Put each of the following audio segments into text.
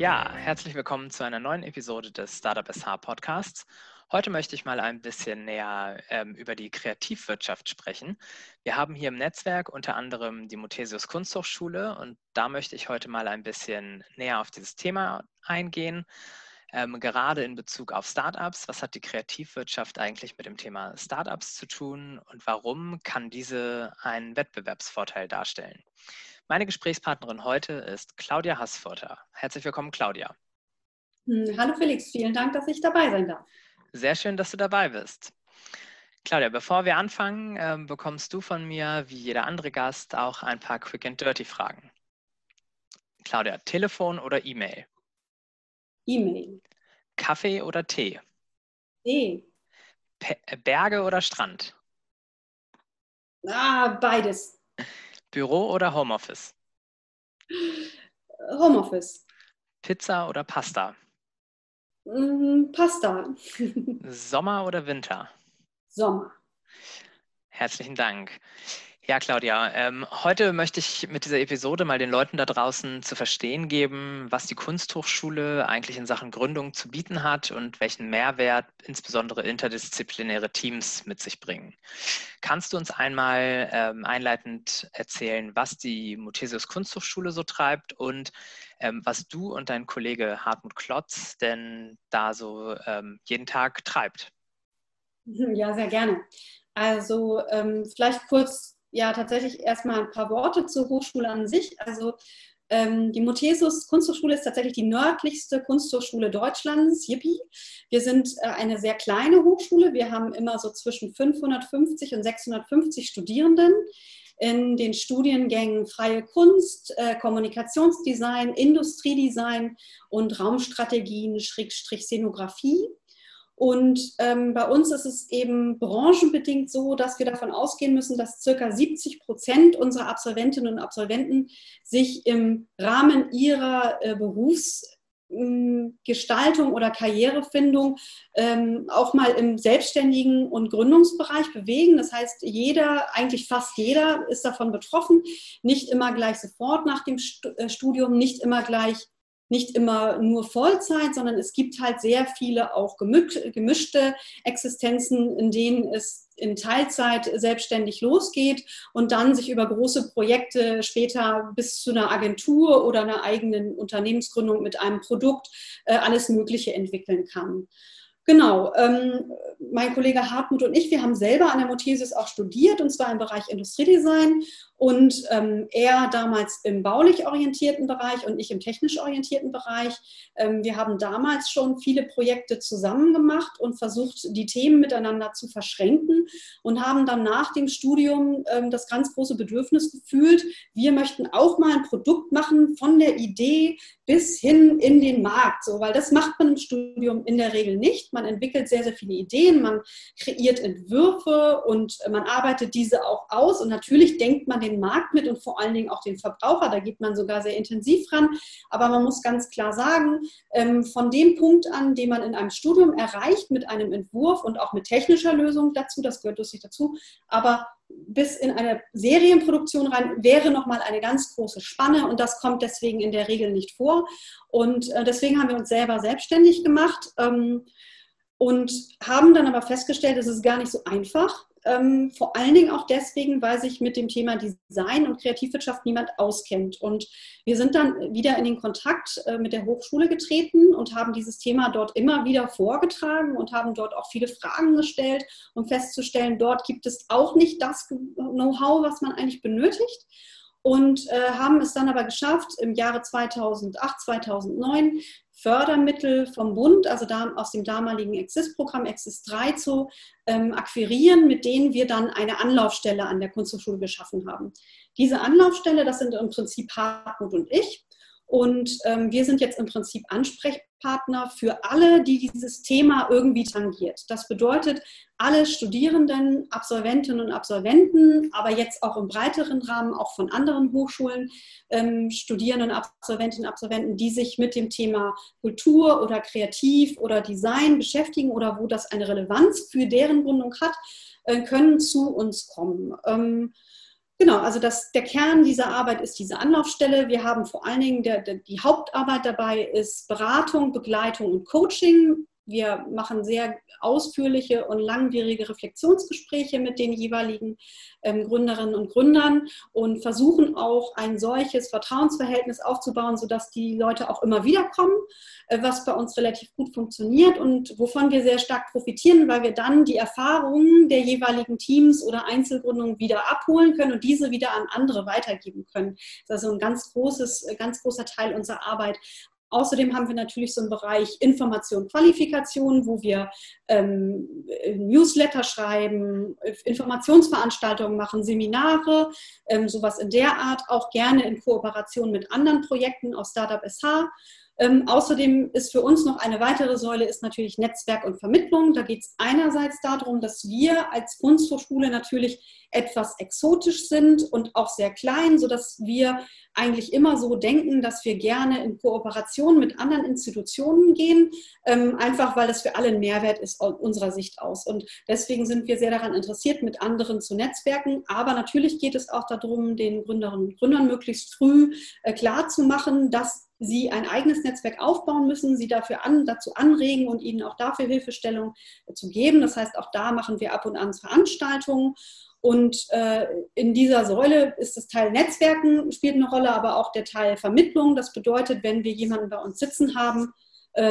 Ja, herzlich willkommen zu einer neuen Episode des Startup SH Podcasts. Heute möchte ich mal ein bisschen näher ähm, über die Kreativwirtschaft sprechen. Wir haben hier im Netzwerk unter anderem die Muthesius Kunsthochschule und da möchte ich heute mal ein bisschen näher auf dieses Thema eingehen. Ähm, gerade in Bezug auf Startups, was hat die Kreativwirtschaft eigentlich mit dem Thema Startups zu tun und warum kann diese einen Wettbewerbsvorteil darstellen? Meine Gesprächspartnerin heute ist Claudia Hassfurter. Herzlich willkommen, Claudia. Hm, hallo Felix, vielen Dank, dass ich dabei sein darf. Sehr schön, dass du dabei bist. Claudia, bevor wir anfangen, äh, bekommst du von mir, wie jeder andere Gast, auch ein paar Quick and Dirty Fragen. Claudia, Telefon oder E-Mail? E-Mail. Kaffee oder Tee? Tee. Berge oder Strand? Ah, beides. Büro oder Homeoffice? Homeoffice. Pizza oder Pasta? Mm, Pasta. Sommer oder Winter? Sommer. Herzlichen Dank. Ja, Claudia, ähm, heute möchte ich mit dieser Episode mal den Leuten da draußen zu verstehen geben, was die Kunsthochschule eigentlich in Sachen Gründung zu bieten hat und welchen Mehrwert insbesondere interdisziplinäre Teams mit sich bringen. Kannst du uns einmal ähm, einleitend erzählen, was die Muthesius Kunsthochschule so treibt und ähm, was du und dein Kollege Hartmut Klotz denn da so ähm, jeden Tag treibt? Ja, sehr gerne. Also ähm, vielleicht kurz ja tatsächlich erstmal ein paar Worte zur Hochschule an sich. Also ähm, die Muthesius Kunsthochschule ist tatsächlich die nördlichste Kunsthochschule Deutschlands. Yippie. Wir sind äh, eine sehr kleine Hochschule. Wir haben immer so zwischen 550 und 650 Studierenden in den Studiengängen Freie Kunst, äh, Kommunikationsdesign, Industriedesign und Raumstrategien, Schrägstrich Szenografie. Und ähm, bei uns ist es eben branchenbedingt so, dass wir davon ausgehen müssen, dass circa 70 Prozent unserer Absolventinnen und Absolventen sich im Rahmen ihrer äh, Berufsgestaltung oder Karrierefindung ähm, auch mal im selbstständigen und Gründungsbereich bewegen. Das heißt, jeder, eigentlich fast jeder ist davon betroffen, nicht immer gleich sofort nach dem äh, Studium, nicht immer gleich nicht immer nur Vollzeit, sondern es gibt halt sehr viele auch gemischte Existenzen, in denen es in Teilzeit selbstständig losgeht und dann sich über große Projekte später bis zu einer Agentur oder einer eigenen Unternehmensgründung mit einem Produkt äh, alles Mögliche entwickeln kann. Genau, ähm, mein Kollege Hartmut und ich, wir haben selber an der Mothesis auch studiert und zwar im Bereich Industriedesign und ähm, er damals im baulich orientierten Bereich und ich im technisch orientierten Bereich. Ähm, wir haben damals schon viele Projekte zusammen gemacht und versucht, die Themen miteinander zu verschränken und haben dann nach dem Studium ähm, das ganz große Bedürfnis gefühlt, wir möchten auch mal ein Produkt machen von der Idee bis hin in den Markt, so, weil das macht man im Studium in der Regel nicht. Man entwickelt sehr, sehr viele Ideen, man kreiert Entwürfe und man arbeitet diese auch aus und natürlich denkt man den den Markt mit und vor allen Dingen auch den Verbraucher. Da geht man sogar sehr intensiv ran. Aber man muss ganz klar sagen, ähm, von dem Punkt an, den man in einem Studium erreicht mit einem Entwurf und auch mit technischer Lösung dazu, das gehört lustig dazu, aber bis in eine Serienproduktion rein wäre nochmal eine ganz große Spanne und das kommt deswegen in der Regel nicht vor. Und äh, deswegen haben wir uns selber selbstständig gemacht ähm, und haben dann aber festgestellt, es ist gar nicht so einfach, ähm, vor allen Dingen auch deswegen, weil sich mit dem Thema Design und Kreativwirtschaft niemand auskennt. Und wir sind dann wieder in den Kontakt äh, mit der Hochschule getreten und haben dieses Thema dort immer wieder vorgetragen und haben dort auch viele Fragen gestellt, um festzustellen, dort gibt es auch nicht das Know-how, was man eigentlich benötigt und äh, haben es dann aber geschafft, im Jahre 2008, 2009 Fördermittel vom Bund, also da, aus dem damaligen Exist-Programm Exist 3 zu ähm, akquirieren, mit denen wir dann eine Anlaufstelle an der Kunsthochschule geschaffen haben. Diese Anlaufstelle, das sind im Prinzip Hartmut und ich. Und ähm, wir sind jetzt im Prinzip Ansprechpartner für alle, die dieses Thema irgendwie tangiert. Das bedeutet, alle Studierenden, Absolventinnen und Absolventen, aber jetzt auch im breiteren Rahmen auch von anderen Hochschulen, ähm, Studierenden, Absolventinnen und Absolventen, die sich mit dem Thema Kultur oder Kreativ oder Design beschäftigen oder wo das eine Relevanz für deren Gründung hat, äh, können zu uns kommen. Ähm, Genau, also das, der Kern dieser Arbeit ist diese Anlaufstelle. Wir haben vor allen Dingen, der, der, die Hauptarbeit dabei ist Beratung, Begleitung und Coaching wir machen sehr ausführliche und langwierige Reflexionsgespräche mit den jeweiligen ähm, Gründerinnen und Gründern und versuchen auch ein solches Vertrauensverhältnis aufzubauen, sodass die Leute auch immer wieder kommen, äh, was bei uns relativ gut funktioniert und wovon wir sehr stark profitieren, weil wir dann die Erfahrungen der jeweiligen Teams oder Einzelgründungen wieder abholen können und diese wieder an andere weitergeben können. Das ist also ein ganz großes, ganz großer Teil unserer Arbeit, Außerdem haben wir natürlich so einen Bereich Information, Qualifikation, wo wir ähm, Newsletter schreiben, Informationsveranstaltungen machen, Seminare, ähm, sowas in der Art, auch gerne in Kooperation mit anderen Projekten aus Startup SH. Ähm, außerdem ist für uns noch eine weitere Säule ist natürlich Netzwerk und Vermittlung. Da geht es einerseits darum, dass wir als Kunsthochschule natürlich etwas exotisch sind und auch sehr klein, sodass wir eigentlich immer so denken, dass wir gerne in Kooperation mit anderen Institutionen gehen, ähm, einfach weil es für alle ein Mehrwert ist aus unserer Sicht aus. Und deswegen sind wir sehr daran interessiert, mit anderen zu netzwerken. Aber natürlich geht es auch darum, den Gründerinnen und Gründern möglichst früh äh, klarzumachen, dass sie ein eigenes Netzwerk aufbauen müssen, sie dafür an, dazu anregen und ihnen auch dafür Hilfestellung äh, zu geben. Das heißt, auch da machen wir ab und an Veranstaltungen. Und äh, in dieser Säule ist das Teil Netzwerken, spielt eine Rolle, aber auch der Teil Vermittlung. Das bedeutet, wenn wir jemanden bei uns sitzen haben,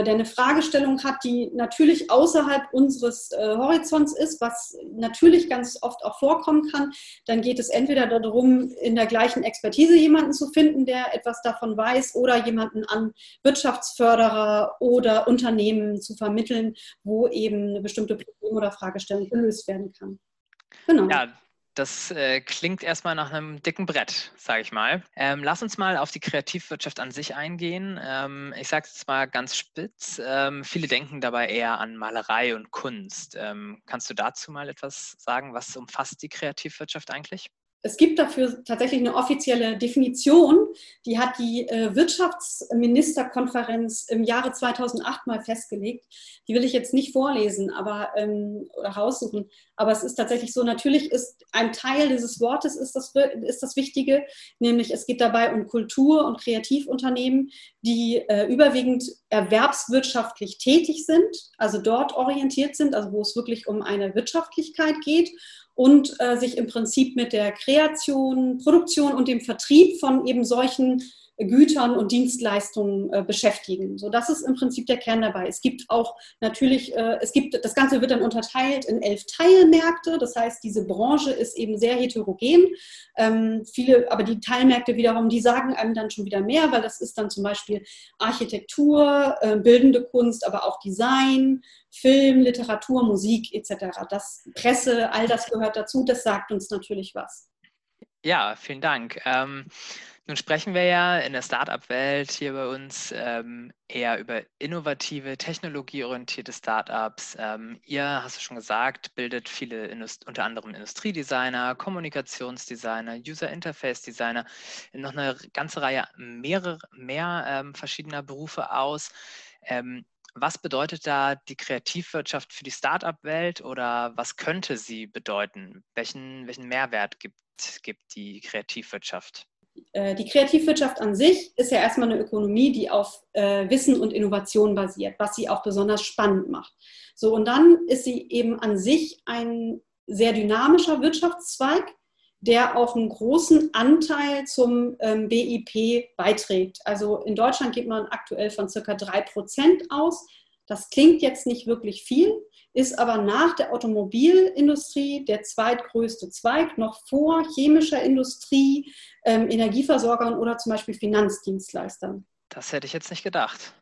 der eine Fragestellung hat, die natürlich außerhalb unseres äh, Horizonts ist, was natürlich ganz oft auch vorkommen kann, dann geht es entweder darum, in der gleichen Expertise jemanden zu finden, der etwas davon weiß, oder jemanden an Wirtschaftsförderer oder Unternehmen zu vermitteln, wo eben eine bestimmte Problem oder Fragestellung gelöst werden kann. Genau. Ja, das äh, klingt erstmal nach einem dicken Brett, sage ich mal. Ähm, lass uns mal auf die Kreativwirtschaft an sich eingehen. Ähm, ich sage es mal ganz spitz. Ähm, viele denken dabei eher an Malerei und Kunst. Ähm, kannst du dazu mal etwas sagen? Was umfasst die Kreativwirtschaft eigentlich? Es gibt dafür tatsächlich eine offizielle Definition, die hat die äh, Wirtschaftsministerkonferenz im Jahre 2008 mal festgelegt. Die will ich jetzt nicht vorlesen aber, ähm, oder raussuchen, aber es ist tatsächlich so, natürlich ist ein Teil dieses Wortes ist das, ist das Wichtige, nämlich es geht dabei um Kultur- und Kreativunternehmen, die äh, überwiegend erwerbswirtschaftlich tätig sind, also dort orientiert sind, also wo es wirklich um eine Wirtschaftlichkeit geht und äh, sich im Prinzip mit der Kreation, Produktion und dem Vertrieb von eben solchen Gütern und Dienstleistungen äh, beschäftigen. So, das ist im Prinzip der Kern dabei. Es gibt auch natürlich, äh, es gibt, das Ganze wird dann unterteilt in elf Teilmärkte. Das heißt, diese Branche ist eben sehr heterogen. Ähm, viele, aber die Teilmärkte wiederum, die sagen einem dann schon wieder mehr, weil das ist dann zum Beispiel Architektur, äh, bildende Kunst, aber auch Design, Film, Literatur, Musik etc. Das Presse, all das gehört dazu. Das sagt uns natürlich was. Ja, vielen Dank. Ähm, nun sprechen wir ja in der Startup-Welt hier bei uns ähm, eher über innovative, technologieorientierte Startups. Ähm, ihr, hast du schon gesagt, bildet viele, Indust unter anderem Industriedesigner, Kommunikationsdesigner, User-Interface-Designer, noch eine ganze Reihe mehrere, mehr ähm, verschiedener Berufe aus. Was bedeutet da die Kreativwirtschaft für die Startup-Welt oder was könnte sie bedeuten? Welchen, welchen Mehrwert gibt, gibt die Kreativwirtschaft? Äh, die Kreativwirtschaft an sich ist ja erstmal eine Ökonomie, die auf äh, Wissen und Innovation basiert, was sie auch besonders spannend macht. So, und dann ist sie eben an sich ein sehr dynamischer Wirtschaftszweig, der auch einen großen Anteil zum ähm, BIP beiträgt. Also in Deutschland geht man aktuell von circa drei Prozent aus. Das klingt jetzt nicht wirklich viel, ist aber nach der Automobilindustrie der zweitgrößte Zweig, noch vor chemischer Industrie, ähm, Energieversorgern oder zum Beispiel Finanzdienstleistern. Das hätte ich jetzt nicht gedacht.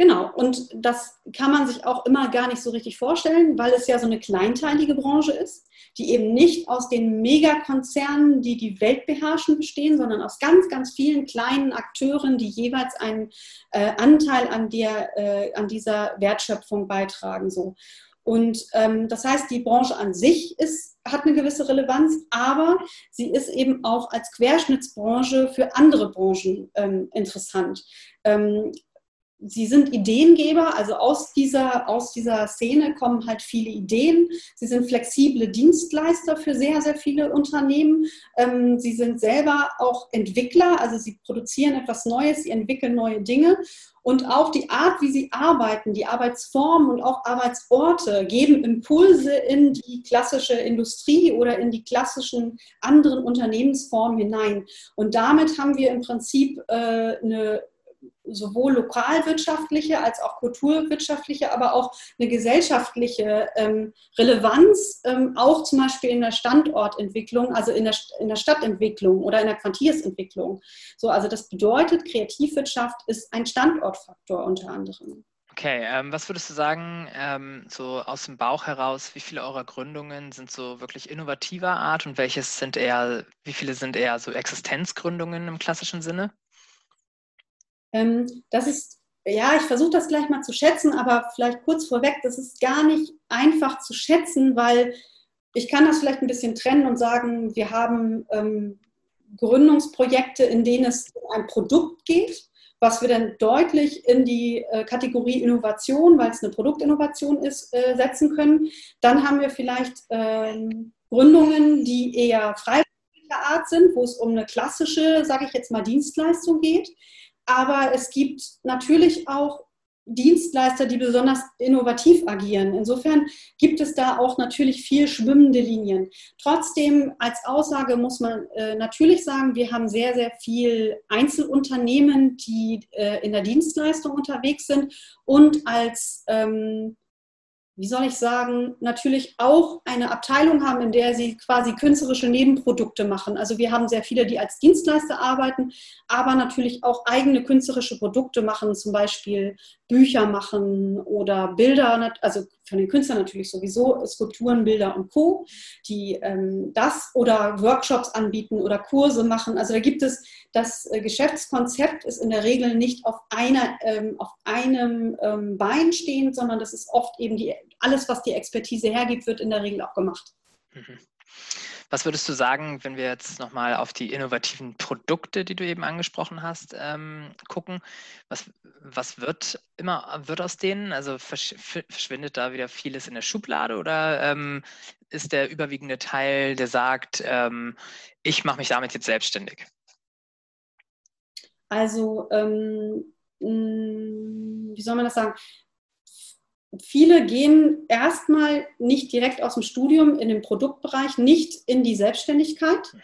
Genau, und das kann man sich auch immer gar nicht so richtig vorstellen, weil es ja so eine kleinteilige Branche ist, die eben nicht aus den Megakonzernen, die die Welt beherrschen, bestehen, sondern aus ganz, ganz vielen kleinen Akteuren, die jeweils einen äh, Anteil an, der, äh, an dieser Wertschöpfung beitragen. So. Und ähm, das heißt, die Branche an sich ist, hat eine gewisse Relevanz, aber sie ist eben auch als Querschnittsbranche für andere Branchen ähm, interessant. Ähm, sie sind Ideengeber, also aus dieser, aus dieser Szene kommen halt viele Ideen. Sie sind flexible Dienstleister für sehr, sehr viele Unternehmen. Ähm, sie sind selber auch Entwickler, also sie produzieren etwas Neues, sie entwickeln neue Dinge. Und auch die Art, wie sie arbeiten, die Arbeitsformen und auch Arbeitsorte geben Impulse in die klassische Industrie oder in die klassischen anderen Unternehmensformen hinein. Und damit haben wir im Prinzip äh, eine sowohl lokalwirtschaftliche als auch kulturwirtschaftliche, aber auch eine gesellschaftliche ähm, Relevanz, ähm, auch zum Beispiel in der Standortentwicklung, also in der, in der Stadtentwicklung oder in der Quartiersentwicklung. So, also das bedeutet, Kreativwirtschaft ist ein Standortfaktor unter anderem. Okay, ähm, was würdest du sagen, ähm, so aus dem Bauch heraus, wie viele eurer Gründungen sind so wirklich innovativer Art und welches sind eher, wie viele sind eher so Existenzgründungen im klassischen Sinne? Ähm, das ist, ja, ich versuche das gleich mal zu schätzen, aber vielleicht kurz vorweg, das ist gar nicht einfach zu schätzen, weil ich kann das vielleicht ein bisschen trennen und sagen, wir haben ähm, Gründungsprojekte, in denen es um ein Produkt geht, was wir dann deutlich in die äh, Kategorie Innovation, weil es eine Produktinnovation ist, äh, setzen können. Dann haben wir vielleicht ähm, Gründungen, die eher freiwilliger Art sind, wo es um eine klassische, sage ich jetzt mal, Dienstleistung geht. Aber es gibt natürlich auch Dienstleister, die besonders innovativ agieren. Insofern gibt es da auch natürlich viel schwimmende Linien. Trotzdem als Aussage muss man äh, natürlich sagen, wir haben sehr, sehr viel Einzelunternehmen, die äh, in der Dienstleistung unterwegs sind und als ähm, wie soll ich sagen, natürlich auch eine Abteilung haben, in der sie quasi künstlerische Nebenprodukte machen. Also wir haben sehr viele, die als Dienstleister arbeiten, aber natürlich auch eigene künstlerische Produkte machen, zum Beispiel Bücher machen oder Bilder, also von den Künstlern natürlich sowieso, Skulpturen, Bilder und Co., die ähm, das oder Workshops anbieten oder Kurse machen. Also da gibt es, das äh, Geschäftskonzept ist in der Regel nicht auf, einer, ähm, auf einem ähm, Bein stehend, sondern das ist oft eben die, alles, was die Expertise hergibt, wird in der Regel auch gemacht. Mhm. Was würdest du sagen, wenn wir jetzt nochmal auf die innovativen Produkte, die du eben angesprochen hast, ähm, gucken? Was, was wird immer wird aus denen? Also verschwindet da wieder vieles in der Schublade oder ähm, ist der überwiegende Teil, der sagt, ähm, ich mache mich damit jetzt selbstständig? Also, ähm, wie soll man das sagen? Viele gehen erstmal nicht direkt aus dem Studium in den Produktbereich, nicht in die Selbstständigkeit,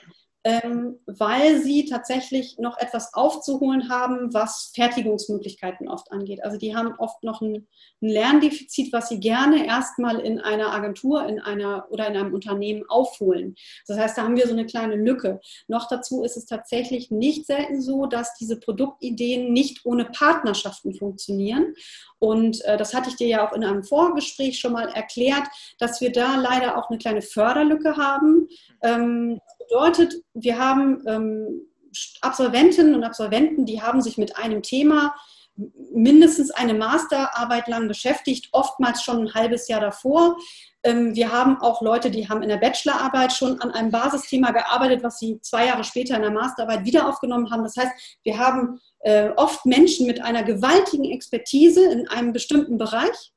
ähm, weil sie tatsächlich noch etwas aufzuholen haben, was Fertigungsmöglichkeiten oft angeht. Also die haben oft noch ein, ein Lerndefizit, was sie gerne erstmal in einer Agentur in einer, oder in einem Unternehmen aufholen. Das heißt, da haben wir so eine kleine Lücke. Noch dazu ist es tatsächlich nicht selten so, dass diese Produktideen nicht ohne Partnerschaften funktionieren. Und äh, das hatte ich dir ja auch in einem Vorgespräch schon mal erklärt, dass wir da leider auch eine kleine Förderlücke haben. Ähm, bedeutet, wir haben ähm, Absolventinnen und Absolventen, die haben sich mit einem Thema mindestens eine Masterarbeit lang beschäftigt, oftmals schon ein halbes Jahr davor. Ähm, wir haben auch Leute, die haben in der Bachelorarbeit schon an einem Basisthema gearbeitet, was sie zwei Jahre später in der Masterarbeit wieder aufgenommen haben. Das heißt, wir haben äh, oft Menschen mit einer gewaltigen Expertise in einem bestimmten Bereich,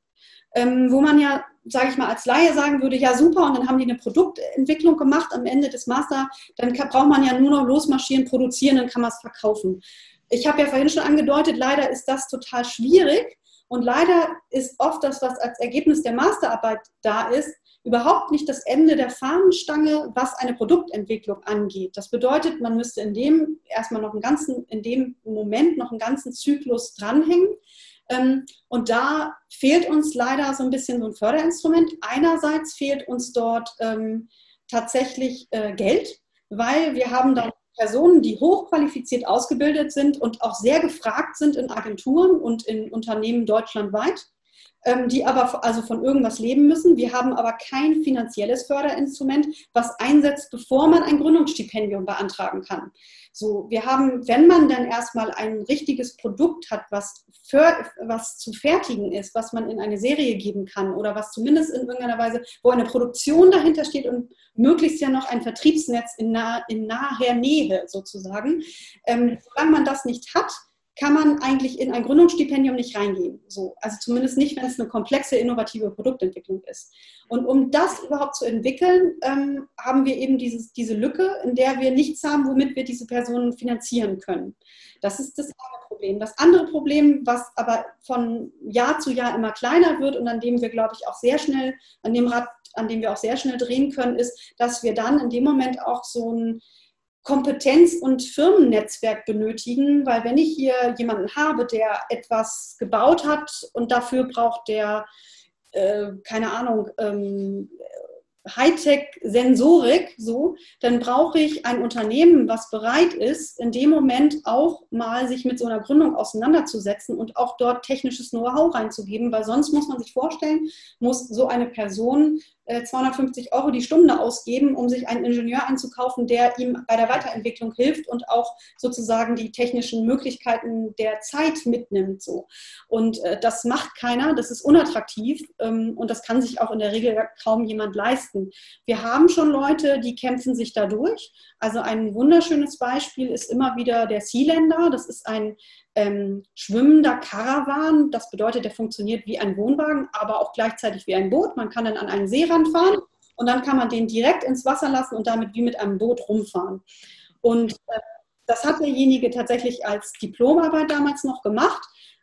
ähm, wo man ja, sage ich mal, als Laie sagen würde, ja super, und dann haben die eine Produktentwicklung gemacht am Ende des Master, dann braucht man ja nur noch losmarschieren, produzieren, dann kann man es verkaufen. Ich habe ja vorhin schon angedeutet, leider ist das total schwierig und leider ist oft das, was als Ergebnis der Masterarbeit da ist, überhaupt nicht das Ende der Fahnenstange, was eine Produktentwicklung angeht. Das bedeutet, man müsste in dem erstmal noch einen ganzen, in dem Moment noch einen ganzen Zyklus dranhängen. Ähm, und da fehlt uns leider so ein bisschen so ein Förderinstrument. Einerseits fehlt uns dort ähm, tatsächlich äh, Geld, weil wir haben da Personen, die hochqualifiziert ausgebildet sind und auch sehr gefragt sind in Agenturen und in Unternehmen deutschlandweit die aber also von irgendwas leben müssen. Wir haben aber kein finanzielles Förderinstrument, was einsetzt, bevor man ein Gründungsstipendium beantragen kann. So, wir haben, wenn man dann erstmal ein richtiges Produkt hat, was, für, was zu fertigen ist, was man in eine Serie geben kann oder was zumindest in irgendeiner Weise, wo eine Produktion dahinter steht und möglichst ja noch ein Vertriebsnetz in, nah, in naher Nähe sozusagen. Ähm, solange man das nicht hat, kann man eigentlich in ein Gründungsstipendium nicht reingehen. So. Also zumindest nicht, wenn es eine komplexe, innovative Produktentwicklung ist. Und um das überhaupt zu entwickeln, ähm, haben wir eben dieses, diese Lücke, in der wir nichts haben, womit wir diese Personen finanzieren können. Das ist das eine Problem. Das andere Problem, was aber von Jahr zu Jahr immer kleiner wird und an dem wir, glaube ich, auch sehr schnell, an dem Rad, an dem wir auch sehr schnell drehen können, ist, dass wir dann in dem Moment auch so ein Kompetenz- und Firmennetzwerk benötigen, weil wenn ich hier jemanden habe, der etwas gebaut hat und dafür braucht der, äh, keine Ahnung, ähm, Hightech-Sensorik, so, dann brauche ich ein Unternehmen, was bereit ist, in dem Moment auch mal sich mit so einer Gründung auseinanderzusetzen und auch dort technisches Know-how reinzugeben, weil sonst muss man sich vorstellen, muss so eine Person 250 äh, Euro die Stunde ausgeben, um sich einen Ingenieur einzukaufen, der ihm bei der Weiterentwicklung hilft und auch sozusagen die technischen Möglichkeiten der Zeit mitnimmt. So. Und äh, das macht keiner, das ist unattraktiv ähm, und das kann sich auch in der Regel kaum jemand leisten. Wir haben schon Leute, die kämpfen sich dadurch. Also ein wunderschönes Beispiel ist immer wieder der Sealänder. Das ist ein ähm, schwimmender Karawan. Das bedeutet, der funktioniert wie ein Wohnwagen, aber auch gleichzeitig wie ein Boot. Man kann dann an einen Seerand fahren und dann kann man den direkt ins Wasser lassen und damit wie mit einem Boot rumfahren. Und äh, das hat derjenige tatsächlich als Diplomarbeit damals noch gemacht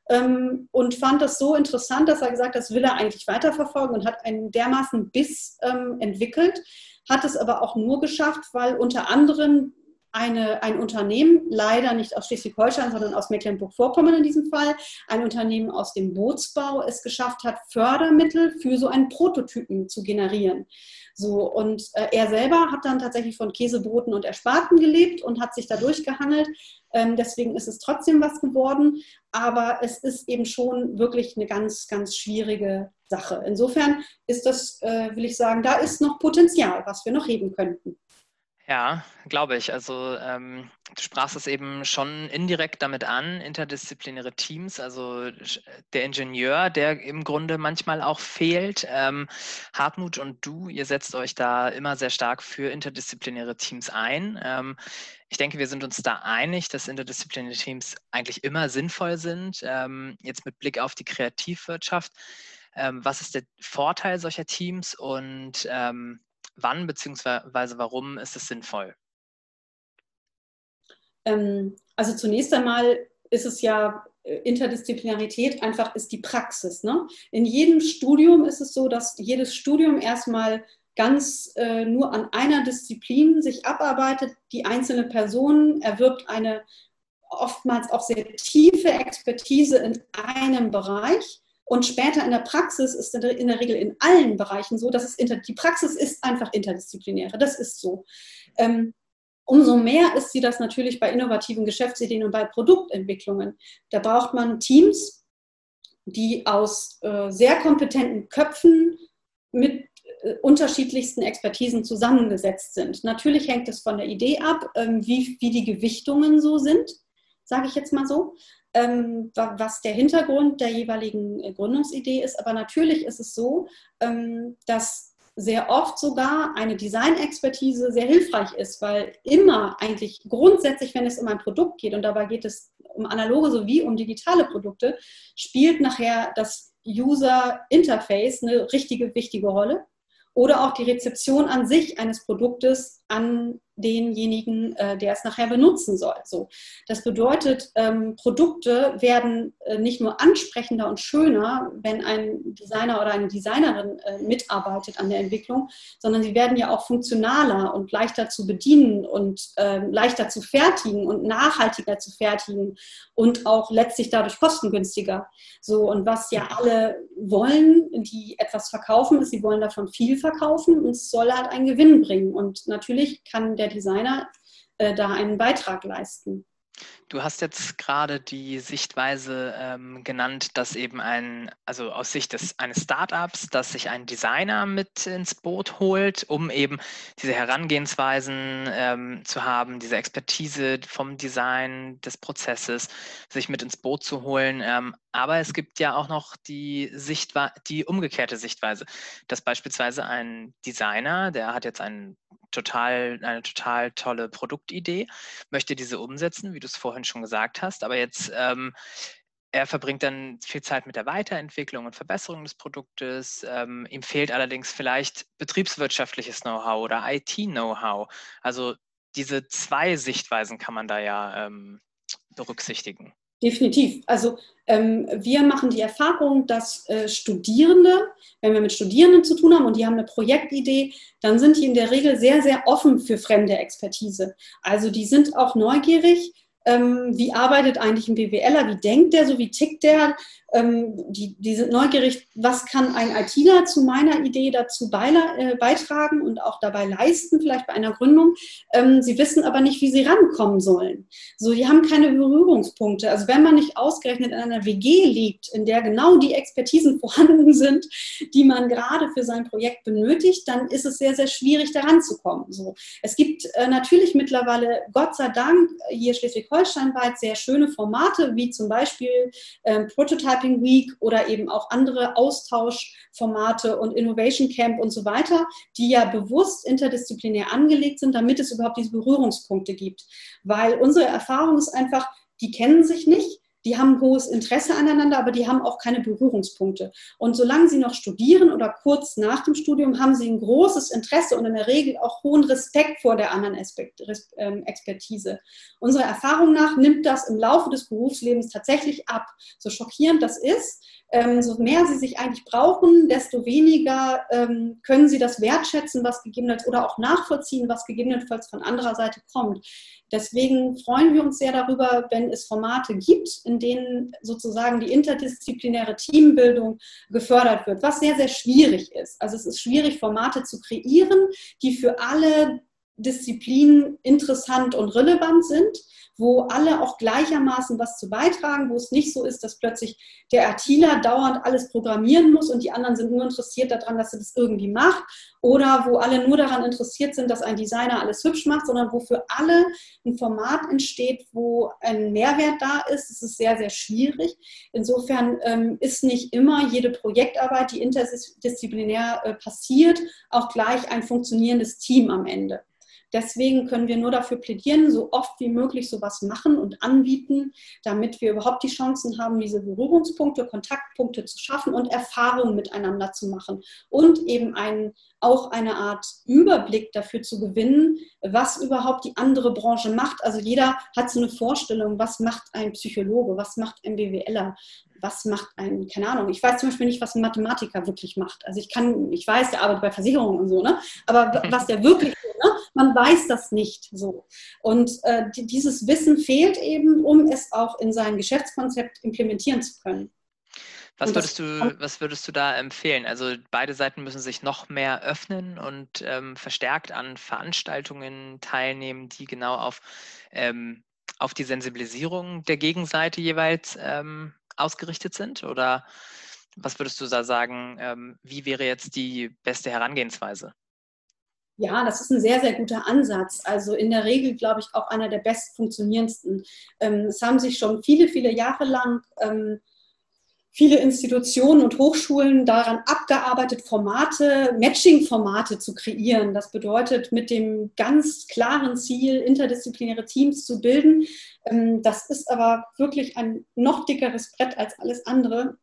ähm, und fand das so interessant, dass er gesagt hat, das will er eigentlich weiterverfolgen und hat einen dermaßen Biss ähm, entwickelt, hat es aber auch nur geschafft, weil unter anderem eine, ein Unternehmen, leider nicht aus Schleswig-Holstein, sondern aus Mecklenburg-Vorpommern in diesem Fall, ein Unternehmen aus dem Bootsbau es geschafft hat, Fördermittel für so einen Prototypen zu generieren. So, und äh, er selber hat dann tatsächlich von Käsebroten und Ersparten gelebt und hat sich da durchgehangelt. Ähm, deswegen ist es trotzdem was geworden, aber es ist eben schon wirklich eine ganz, ganz schwierige Sache. Insofern ist das, äh, will ich sagen, da ist noch Potenzial, was wir noch heben könnten. Ja, glaube ich. Also ähm, du sprachst es eben schon indirekt damit an, interdisziplinäre Teams, also der Ingenieur, der im Grunde manchmal auch fehlt. Ähm, Hartmut und du, ihr setzt euch da immer sehr stark für interdisziplinäre Teams ein. Ähm, ich denke, wir sind uns da einig, dass interdisziplinäre Teams eigentlich immer sinnvoll sind. Ähm, jetzt mit Blick auf die Kreativwirtschaft. Ähm, was ist der Vorteil solcher Teams und ähm, wann bzw. warum ist es sinnvoll? Ähm, also zunächst einmal ist es ja äh, Interdisziplinarität einfach ist die Praxis. Ne? In jedem Studium ist es so, dass jedes Studium erstmal ganz äh, nur an einer Disziplin sich abarbeitet. Die einzelne Person erwirbt eine oftmals auch sehr tiefe Expertise in einem Bereich und später in der Praxis ist in der Regel in allen Bereichen so, dass es inter, die Praxis ist einfach interdisziplinäre. Das ist so. Ähm, umso mehr ist sie das natürlich bei innovativen Geschäftsideen und bei Produktentwicklungen. Da braucht man Teams, die aus äh, sehr kompetenten Köpfen mit äh, unterschiedlichsten Expertisen zusammengesetzt sind. Natürlich hängt es von der Idee ab, ähm, wie, wie die Gewichtungen so sind, sage ich jetzt mal so ähm, was der Hintergrund der jeweiligen äh, Gründungsidee ist. Aber natürlich ist es so, ähm, dass sehr oft sogar eine Designexpertise sehr hilfreich ist, weil immer eigentlich grundsätzlich, wenn es um ein Produkt geht, und dabei geht es um analoge sowie um digitale Produkte, spielt nachher das User Interface eine richtige, wichtige Rolle. Oder auch die Rezeption an sich eines Produktes an denjenigen, äh, der es nachher benutzen soll. So, das bedeutet, ähm, Produkte werden äh, nicht nur ansprechender und schöner, wenn ein Designer oder eine Designerin äh, mitarbeitet an der Entwicklung, sondern sie werden ja auch funktionaler und leichter zu bedienen und ähm, leichter zu fertigen und nachhaltiger zu fertigen und auch letztlich dadurch kostengünstiger. So und was ja alle wollen, die etwas verkaufen, ist, sie wollen davon viel verkaufen und es soll halt einen Gewinn bringen. Und natürlich kann der der Designer äh, da einen Beitrag leisten. Du hast jetzt gerade die Sichtweise ähm, genannt, dass eben ein, also aus Sicht des, eines Startups, dass sich ein Designer mit ins Boot holt, um eben diese Herangehensweisen ähm, zu haben, diese Expertise vom Design des Prozesses, sich mit ins Boot zu holen. Ähm, aber es gibt ja auch noch die Sichtweise, die umgekehrte Sichtweise, dass beispielsweise ein Designer, der hat jetzt einen total, eine total tolle Produktidee, möchte diese umsetzen, wie du es vorhin schon gesagt hast. Aber jetzt ähm, er verbringt dann viel Zeit mit der Weiterentwicklung und Verbesserung des Produktes. Ähm, ihm fehlt allerdings vielleicht betriebswirtschaftliches Know-how oder IT-Know-how. Also diese zwei Sichtweisen kann man da ja ähm, berücksichtigen. Definitiv. Also ähm, wir machen die Erfahrung, dass äh, Studierende, wenn wir mit Studierenden zu tun haben und die haben eine Projektidee, dann sind die in der Regel sehr, sehr offen für fremde Expertise. Also die sind auch neugierig, ähm, wie arbeitet eigentlich ein BWLer, wie denkt der so, wie tickt der, ähm, die, die sind neugierig, was kann ein ITler zu meiner Idee dazu äh, beitragen und auch dabei leisten, vielleicht bei einer Gründung. Ähm, sie wissen aber nicht, wie sie rankommen sollen. So, die haben keine Berührungspunkte. Also wenn man nicht ausgerechnet in einer WG liegt, in der genau die Expertisen vorhanden sind, die man gerade für sein Projekt benötigt, dann ist es sehr, sehr schwierig, da ranzukommen. So, es gibt äh, natürlich mittlerweile, Gott sei Dank, hier Schleswig-Holstein weit sehr schöne Formate, wie zum Beispiel ähm, Prototyping Week oder eben auch andere Austauschformate und Innovation Camp und so weiter, die ja bewusst interdisziplinär angelegt sind, damit es überhaupt diese Berührungspunkte gibt. Weil unsere Erfahrung ist einfach, die kennen sich nicht die haben hohes Interesse aneinander, aber die haben auch keine Berührungspunkte. Und solange sie noch studieren oder kurz nach dem Studium, haben sie ein großes Interesse und in der Regel auch hohen Respekt vor der anderen ähm, Expertise. Unserer Erfahrung nach nimmt das im Laufe des Berufslebens tatsächlich ab. So schockierend das ist, ähm, so mehr sie sich eigentlich brauchen, desto weniger ähm, können sie das wertschätzen, was gegebenenfalls oder auch nachvollziehen, was gegebenenfalls von anderer Seite kommt. Deswegen freuen wir uns sehr darüber, wenn es Formate gibt, in denen sozusagen die interdisziplinäre Teambildung gefördert wird, was sehr, sehr schwierig ist. Also es ist schwierig, Formate zu kreieren, die für alle Disziplinen interessant und relevant sind wo alle auch gleichermaßen was zu beitragen, wo es nicht so ist, dass plötzlich der ITler dauernd alles programmieren muss und die anderen sind nur interessiert daran, dass er das irgendwie macht oder wo alle nur daran interessiert sind, dass ein Designer alles hübsch macht, sondern wo für alle ein Format entsteht, wo ein Mehrwert da ist. Das ist sehr, sehr schwierig. Insofern ähm, ist nicht immer jede Projektarbeit, die interdisziplinär äh, passiert, auch gleich ein funktionierendes Team am Ende. Deswegen können wir nur dafür plädieren, so oft wie möglich sowas machen und anbieten, damit wir überhaupt die Chancen haben, diese Berührungspunkte, Kontaktpunkte zu schaffen und Erfahrungen miteinander zu machen und eben einen, auch eine Art Überblick dafür zu gewinnen, was überhaupt die andere Branche macht. Also jeder hat so eine Vorstellung, was macht ein Psychologe, was macht ein BWLer, was macht ein, keine Ahnung, ich weiß zum Beispiel nicht, was ein Mathematiker wirklich macht. Also ich kann, ich weiß, der arbeitet bei Versicherungen und so, ne? Aber was der wirklich, ne? Man weiß das nicht so. Und äh, dieses Wissen fehlt eben, um es auch in sein Geschäftskonzept implementieren zu können. Was würdest, du, was würdest du da empfehlen? Also beide Seiten müssen sich noch mehr öffnen und ähm, verstärkt an Veranstaltungen teilnehmen, die genau auf, ähm, auf die Sensibilisierung der Gegenseite jeweils ähm, ausgerichtet sind? Oder was würdest du da sagen, ähm, wie wäre jetzt die beste Herangehensweise? Ja, das ist ein sehr, sehr guter Ansatz. Also in der Regel, glaube ich, auch einer der best funktionierendsten. Ähm, es haben sich schon viele, viele Jahre lang ähm, viele Institutionen und Hochschulen daran abgearbeitet, Formate, Matching-Formate zu kreieren. Das bedeutet, mit dem ganz klaren Ziel, interdisziplinäre Teams zu bilden. Ähm, das ist aber wirklich ein noch dickeres Brett als alles andere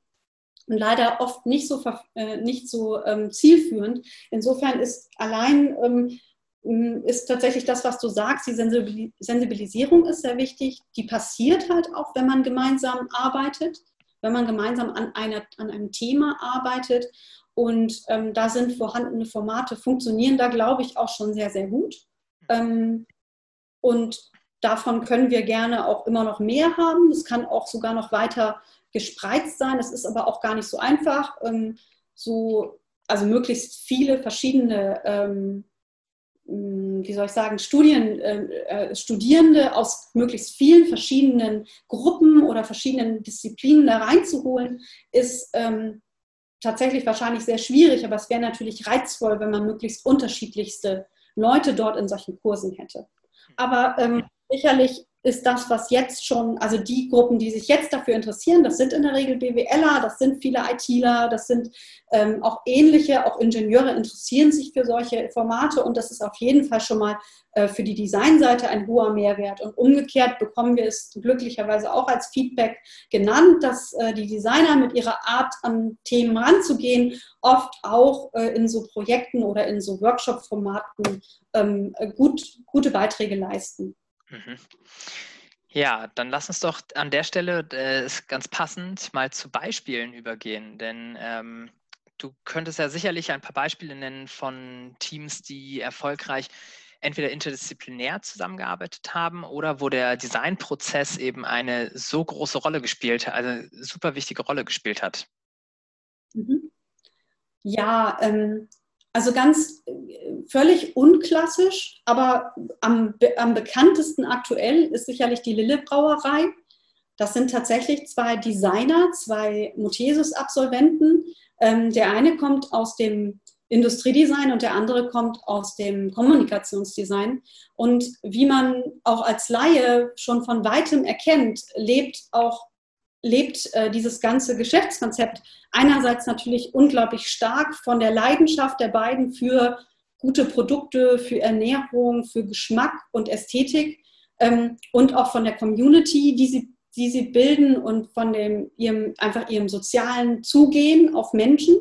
und leider oft nicht so, äh, nicht so ähm, zielführend. Insofern ist allein ähm, ist tatsächlich das, was du sagst, die Sensibilisierung ist sehr wichtig. Die passiert halt auch, wenn man gemeinsam arbeitet wenn man gemeinsam an, einer, an einem Thema arbeitet. Und ähm, da sind vorhandene Formate, funktionieren da, glaube ich, auch schon sehr, sehr gut. Ähm, und davon können wir gerne auch immer noch mehr haben. Es kann auch sogar noch weiter gespreizt sein. Es ist aber auch gar nicht so einfach, ähm, so, also möglichst viele verschiedene ähm, hm, wie soll ich sagen, Studien, äh, äh, Studierende aus möglichst vielen verschiedenen Gruppen oder verschiedenen Disziplinen da reinzuholen, ist ähm, tatsächlich wahrscheinlich sehr schwierig, aber es wäre natürlich reizvoll, wenn man möglichst unterschiedlichste Leute dort in solchen Kursen hätte. Aber ähm, sicherlich ist das, was jetzt schon, also die Gruppen, die sich jetzt dafür interessieren, das sind in der Regel BWLer, das sind viele ITler, das sind ähm, auch ähnliche, auch Ingenieure interessieren sich für solche Formate und das ist auf jeden Fall schon mal äh, für die Designseite ein hoher Mehrwert. Und umgekehrt bekommen wir es glücklicherweise auch als Feedback genannt, dass äh, die Designer mit ihrer Art an Themen ranzugehen oft auch äh, in so Projekten oder in so Workshop-Formaten ähm, gut, gute Beiträge leisten. Mhm. Ja, dann lass uns doch an der Stelle äh, ganz passend mal zu Beispielen übergehen, denn ähm, du könntest ja sicherlich ein paar Beispiele nennen von Teams, die erfolgreich entweder interdisziplinär zusammengearbeitet haben oder wo der Designprozess eben eine so große Rolle gespielt hat, also super wichtige Rolle gespielt hat. Mhm. Ja, ähm, also ganz äh, völlig unklassisch, aber am, am bekanntesten aktuell ist sicherlich die Lille Brauerei. Das sind tatsächlich zwei Designer, zwei Mothesus-Absolventen. Ähm, der eine kommt aus dem Industriedesign und der andere kommt aus dem Kommunikationsdesign. Und wie man auch als Laie schon von weitem erkennt, lebt auch lebt äh, dieses ganze Geschäftskonzept einerseits natürlich unglaublich stark von der Leidenschaft der beiden für gute Produkte, für Ernährung, für Geschmack und Ästhetik ähm, und auch von der Community, die sie, die sie bilden und von dem, ihrem, einfach ihrem sozialen Zugehen auf Menschen.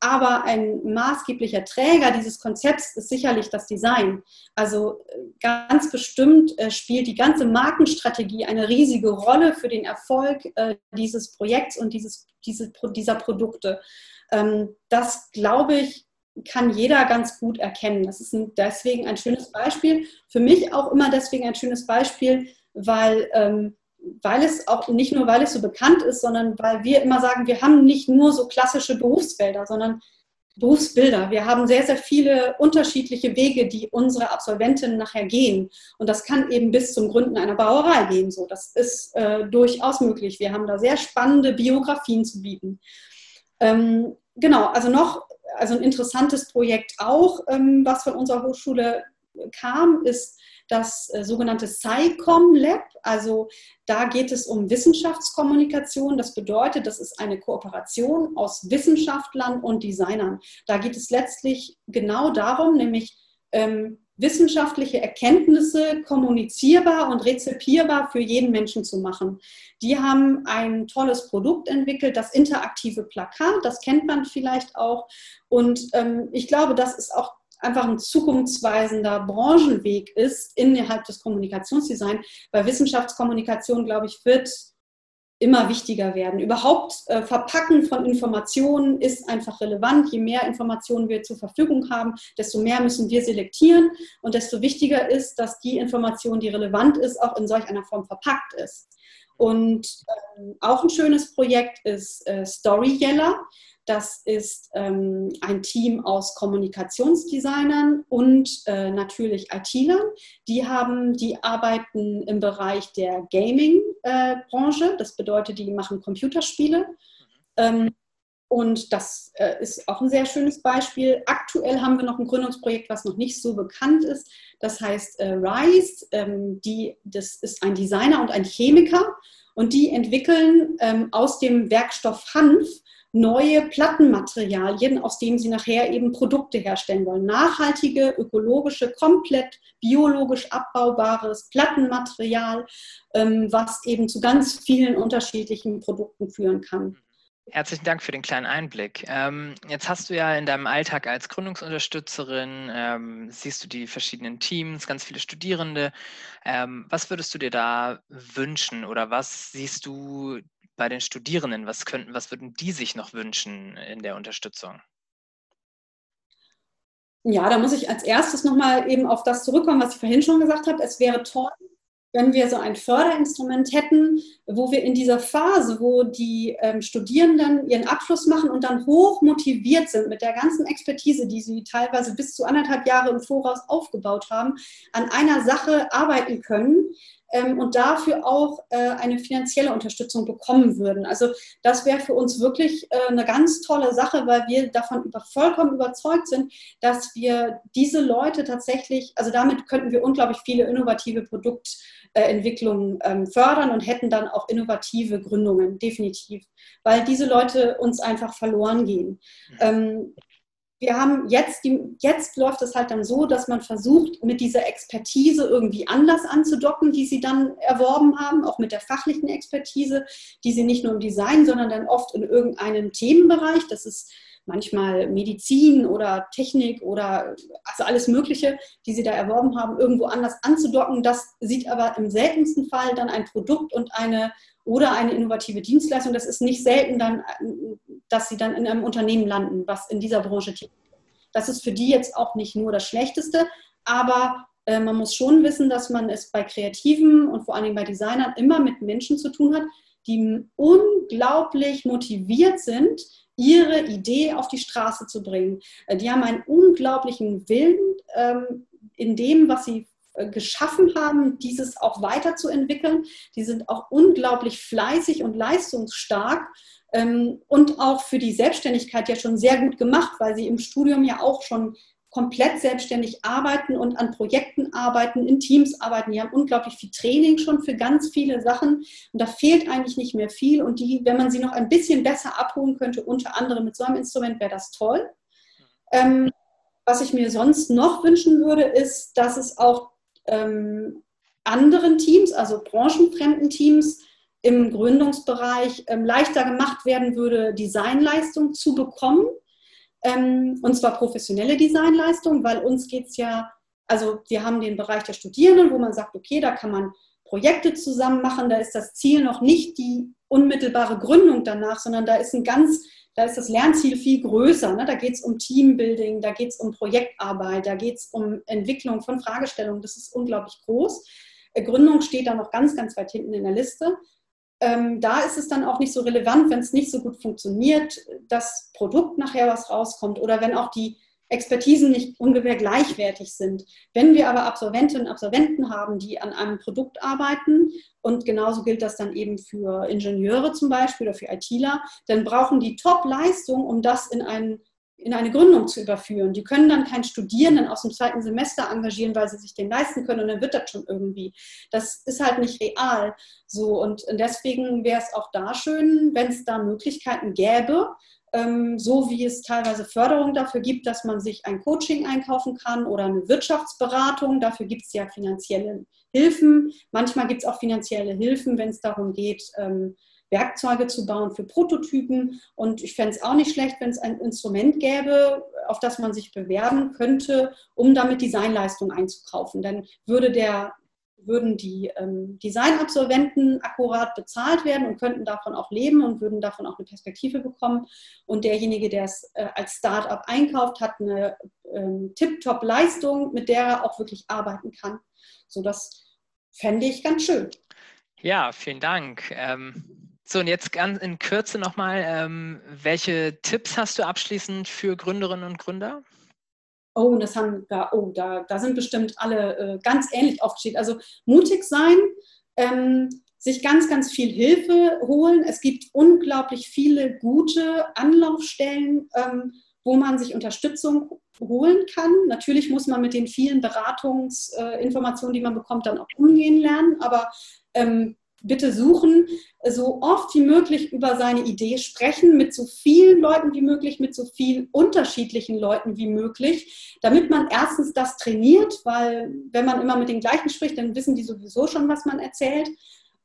Aber ein maßgeblicher Träger dieses Konzepts ist sicherlich das Design. Also äh, ganz bestimmt äh, spielt die ganze Markenstrategie eine riesige Rolle für den Erfolg äh, dieses Projekts und dieses, diese, dieser Produkte. Ähm, das, glaube ich, kann jeder ganz gut erkennen. Das ist deswegen ein schönes Beispiel. Für mich auch immer deswegen ein schönes Beispiel, weil ähm, weil es auch nicht nur, weil es so bekannt ist, sondern weil wir immer sagen, wir haben nicht nur so klassische Berufsfelder, sondern Berufsbilder. Wir haben sehr, sehr viele unterschiedliche Wege, die unsere Absolventinnen nachher gehen. Und das kann eben bis zum Gründen einer Brauerei gehen. So, das ist äh, durchaus möglich. Wir haben da sehr spannende Biografien zu bieten. Ähm, genau, also noch, also ein interessantes Projekt auch, ähm, was von unserer Hochschule kam, ist das äh, sogenannte SciComm Lab. Also da geht es um Wissenschaftskommunikation. Das bedeutet, das ist eine Kooperation aus Wissenschaftlern und Designern. Da geht es letztlich genau darum, nämlich ähm, wissenschaftliche Erkenntnisse kommunizierbar und rezipierbar für jeden Menschen zu machen. Die haben ein tolles Produkt entwickelt, das interaktive Plakat, das kennt man vielleicht auch. Und ähm, ich glaube, das ist auch einfach ein zukunftsweisender Branchenweg ist innerhalb des Kommunikationsdesigns, weil Wissenschaftskommunikation, glaube ich, wird immer wichtiger werden. Überhaupt äh, Verpacken von Informationen ist einfach relevant. Je mehr Informationen wir zur Verfügung haben, desto mehr müssen wir selektieren und desto wichtiger ist, dass die Information, die relevant ist, auch in solch einer Form verpackt ist. Und ähm, auch ein schönes Projekt ist äh, Story Yeller. Das ist ähm, ein Team aus Kommunikationsdesignern und äh, natürlich IT-Lern. Die haben, die arbeiten im Bereich der Gaming-Branche. Äh, das bedeutet, die machen Computerspiele. Ähm, und das äh, ist auch ein sehr schönes Beispiel. Aktuell haben wir noch ein Gründungsprojekt, was noch nicht so bekannt ist. Das heißt äh, RISE. Ähm, die, das ist ein Designer und ein Chemiker. Und die entwickeln ähm, aus dem Werkstoff Hanf neue Plattenmaterialien, aus denen sie nachher eben Produkte herstellen wollen. Nachhaltige, ökologische, komplett biologisch abbaubares Plattenmaterial, ähm, was eben zu ganz vielen unterschiedlichen Produkten führen kann. Herzlichen Dank für den kleinen Einblick. Ähm, jetzt hast du ja in deinem Alltag als Gründungsunterstützerin, ähm, siehst du die verschiedenen Teams, ganz viele Studierende. Ähm, was würdest du dir da wünschen oder was siehst du bei den Studierenden? Was könnten, was würden die sich noch wünschen in der Unterstützung? Ja, da muss ich als erstes nochmal eben auf das zurückkommen, was ich vorhin schon gesagt habe. Es wäre toll, wenn wir so ein Förderinstrument hätten, wo wir in dieser Phase, wo die ähm, Studierenden ihren Abschluss machen und dann hoch motiviert sind mit der ganzen Expertise, die sie teilweise bis zu anderthalb Jahre im Voraus aufgebaut haben, an einer Sache arbeiten können, ähm, und dafür auch äh, eine finanzielle Unterstützung bekommen würden. Also das wäre für uns wirklich äh, eine ganz tolle Sache, weil wir davon über, vollkommen überzeugt sind, dass wir diese Leute tatsächlich, also damit könnten wir unglaublich viele innovative Produktentwicklungen ähm, fördern und hätten dann auch innovative Gründungen, definitiv, weil diese Leute uns einfach verloren gehen. Mhm. Ähm, wir haben jetzt, die, jetzt läuft es halt dann so, dass man versucht, mit dieser Expertise irgendwie anders anzudocken, die sie dann erworben haben, auch mit der fachlichen Expertise, die sie nicht nur im Design, sondern dann oft in irgendeinem Themenbereich, das ist manchmal Medizin oder Technik oder also alles Mögliche, die sie da erworben haben, irgendwo anders anzudocken. Das sieht aber im seltensten Fall dann ein Produkt und eine oder eine innovative Dienstleistung. Das ist nicht selten dann, dass sie dann in einem Unternehmen landen, was in dieser Branche tätig ist. Das ist für die jetzt auch nicht nur das Schlechteste, aber äh, man muss schon wissen, dass man es bei Kreativen und vor allen Dingen bei Designern immer mit Menschen zu tun hat, die unglaublich motiviert sind, ihre Idee auf die Straße zu bringen. Äh, die haben einen unglaublichen Willen ähm, in dem, was sie äh, geschaffen haben, dieses auch weiterzuentwickeln. Die sind auch unglaublich fleißig und leistungsstark und auch für die Selbstständigkeit ja schon sehr gut gemacht, weil sie im Studium ja auch schon komplett selbstständig arbeiten und an Projekten arbeiten, in Teams arbeiten. Die haben unglaublich viel Training schon für ganz viele Sachen und da fehlt eigentlich nicht mehr viel. Und die, wenn man sie noch ein bisschen besser abholen könnte, unter anderem mit so einem Instrument, wäre das toll. Ähm, was ich mir sonst noch wünschen würde, ist, dass es auch ähm, anderen Teams, also branchenfremden Teams im Gründungsbereich ähm, leichter gemacht werden würde, Designleistung zu bekommen. Ähm, und zwar professionelle Designleistung, weil uns geht es ja, also wir haben den Bereich der Studierenden, wo man sagt, okay, da kann man Projekte zusammen machen, da ist das Ziel noch nicht die unmittelbare Gründung danach, sondern da ist ein ganz da ist das Lernziel viel größer. Ne? Da geht es um Teambuilding, da geht es um Projektarbeit, da geht es um Entwicklung von Fragestellungen. Das ist unglaublich groß. Äh, Gründung steht da noch ganz, ganz weit hinten in der Liste. Ähm, da ist es dann auch nicht so relevant, wenn es nicht so gut funktioniert, das Produkt nachher was rauskommt oder wenn auch die Expertisen nicht ungefähr gleichwertig sind. Wenn wir aber Absolventinnen und Absolventen haben, die an einem Produkt arbeiten, und genauso gilt das dann eben für Ingenieure zum Beispiel oder für ITler, dann brauchen die Top-Leistung, um das in, ein, in eine Gründung zu überführen. Die können dann keinen Studierenden aus dem zweiten Semester engagieren, weil sie sich den leisten können und dann wird das schon irgendwie. Das ist halt nicht real. So und deswegen wäre es auch da schön, wenn es da Möglichkeiten gäbe, ähm, so wie es teilweise Förderung dafür gibt, dass man sich ein Coaching einkaufen kann oder eine Wirtschaftsberatung. Dafür gibt es ja finanzielle Hilfen. Manchmal gibt es auch finanzielle Hilfen, wenn es darum geht, ähm, Werkzeuge zu bauen für Prototypen. Und ich fände es auch nicht schlecht, wenn es ein Instrument gäbe, auf das man sich bewerben könnte, um damit Designleistungen einzukaufen. Dann würde der würden die ähm, Designabsolventen akkurat bezahlt werden und könnten davon auch leben und würden davon auch eine Perspektive bekommen. Und derjenige, der es äh, als Startup einkauft, hat eine ähm, Tip-Top-Leistung, mit der er auch wirklich arbeiten kann. So, das fände ich ganz schön. Ja, vielen Dank. Ähm, so, und jetzt ganz in Kürze nochmal, ähm, welche Tipps hast du abschließend für Gründerinnen und Gründer? oh, das haben da, oh, da, da sind bestimmt alle äh, ganz ähnlich aufgestellt. Also mutig sein, ähm, sich ganz, ganz viel Hilfe holen. Es gibt unglaublich viele gute Anlaufstellen, ähm, wo man sich Unterstützung holen kann. Natürlich muss man mit den vielen Beratungsinformationen, äh, die man bekommt, dann auch umgehen lernen. Aber ähm, bitte suchen, so oft wie möglich über seine Idee sprechen, mit so vielen Leuten wie möglich, mit so vielen unterschiedlichen Leuten wie möglich, damit man erstens das trainiert, weil wenn man immer mit den gleichen spricht, dann wissen die sowieso schon, was man erzählt.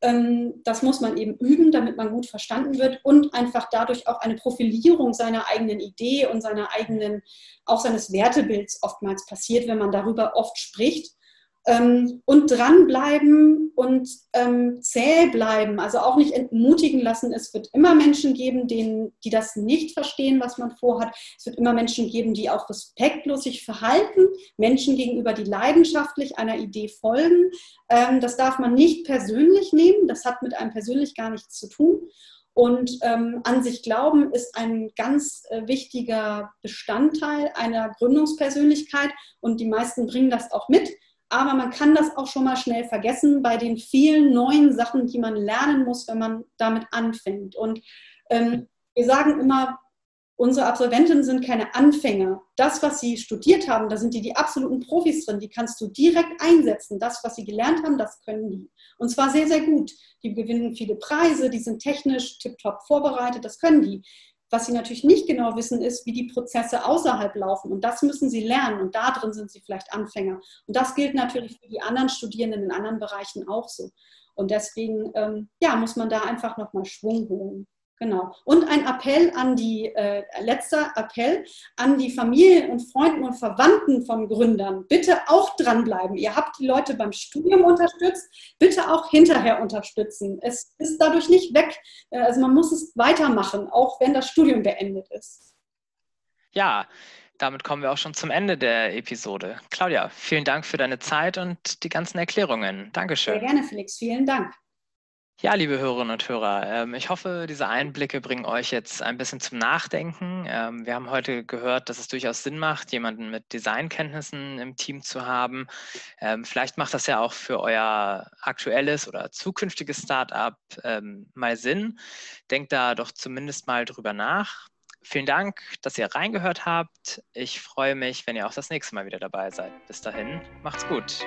Ähm, das muss man eben üben, damit man gut verstanden wird und einfach dadurch auch eine Profilierung seiner eigenen Idee und seiner eigenen, auch seines Wertebilds oftmals passiert, wenn man darüber oft spricht ähm, und dranbleiben und ähm, zäh bleiben, also auch nicht entmutigen lassen. Es wird immer Menschen geben, denen, die das nicht verstehen, was man vorhat. Es wird immer Menschen geben, die auch respektlos sich verhalten, Menschen gegenüber, die leidenschaftlich einer Idee folgen. Ähm, das darf man nicht persönlich nehmen, das hat mit einem persönlich gar nichts zu tun. Und ähm, an sich glauben ist ein ganz äh, wichtiger Bestandteil einer Gründungspersönlichkeit und die meisten bringen das auch mit aber man kann das auch schon mal schnell vergessen bei den vielen neuen Sachen, die man lernen muss, wenn man damit anfängt. Und ähm, wir sagen immer, unsere Absolventen sind keine Anfänger. Das, was sie studiert haben, da sind die die absoluten Profis drin. Die kannst du direkt einsetzen. Das, was sie gelernt haben, das können die. Und zwar sehr, sehr gut. Die gewinnen viele Preise, die sind technisch tiptop vorbereitet, das können die. Was sie natürlich nicht genau wissen, ist, wie die Prozesse außerhalb laufen. Und das müssen sie lernen. Und da drin sind sie vielleicht Anfänger. Und das gilt natürlich für die anderen Studierenden in anderen Bereichen auch so. Und deswegen ähm, ja, muss man da einfach nochmal Schwung holen. Genau. Und ein Appell an die, äh, letzter Appell an die Familien und Freunden und Verwandten von Gründern. Bitte auch dranbleiben. Ihr habt die Leute beim Studium unterstützt, bitte auch hinterher unterstützen. Es ist dadurch nicht weg. Äh, also man muss es weitermachen, auch wenn das Studium beendet ist. Ja, damit kommen wir auch schon zum Ende der Episode. Claudia, vielen Dank für deine Zeit und die ganzen Erklärungen. Dankeschön. Sehr gerne, Felix. Vielen Dank. Ja, liebe Hörerinnen und Hörer, ähm, ich hoffe, diese Einblicke bringen euch jetzt ein bisschen zum Nachdenken. Ähm, wir haben heute gehört, dass es durchaus Sinn macht, jemanden mit Designkenntnissen im Team zu haben. Ähm, vielleicht macht das ja auch für euer aktuelles oder zukünftiges Startup mal Sinn. Denkt da doch zumindest mal drüber nach. Vielen Dank, dass ihr reingehört habt. Ich freue mich, wenn ihr auch das nächste Mal wieder dabei seid. Bis dahin, macht's gut.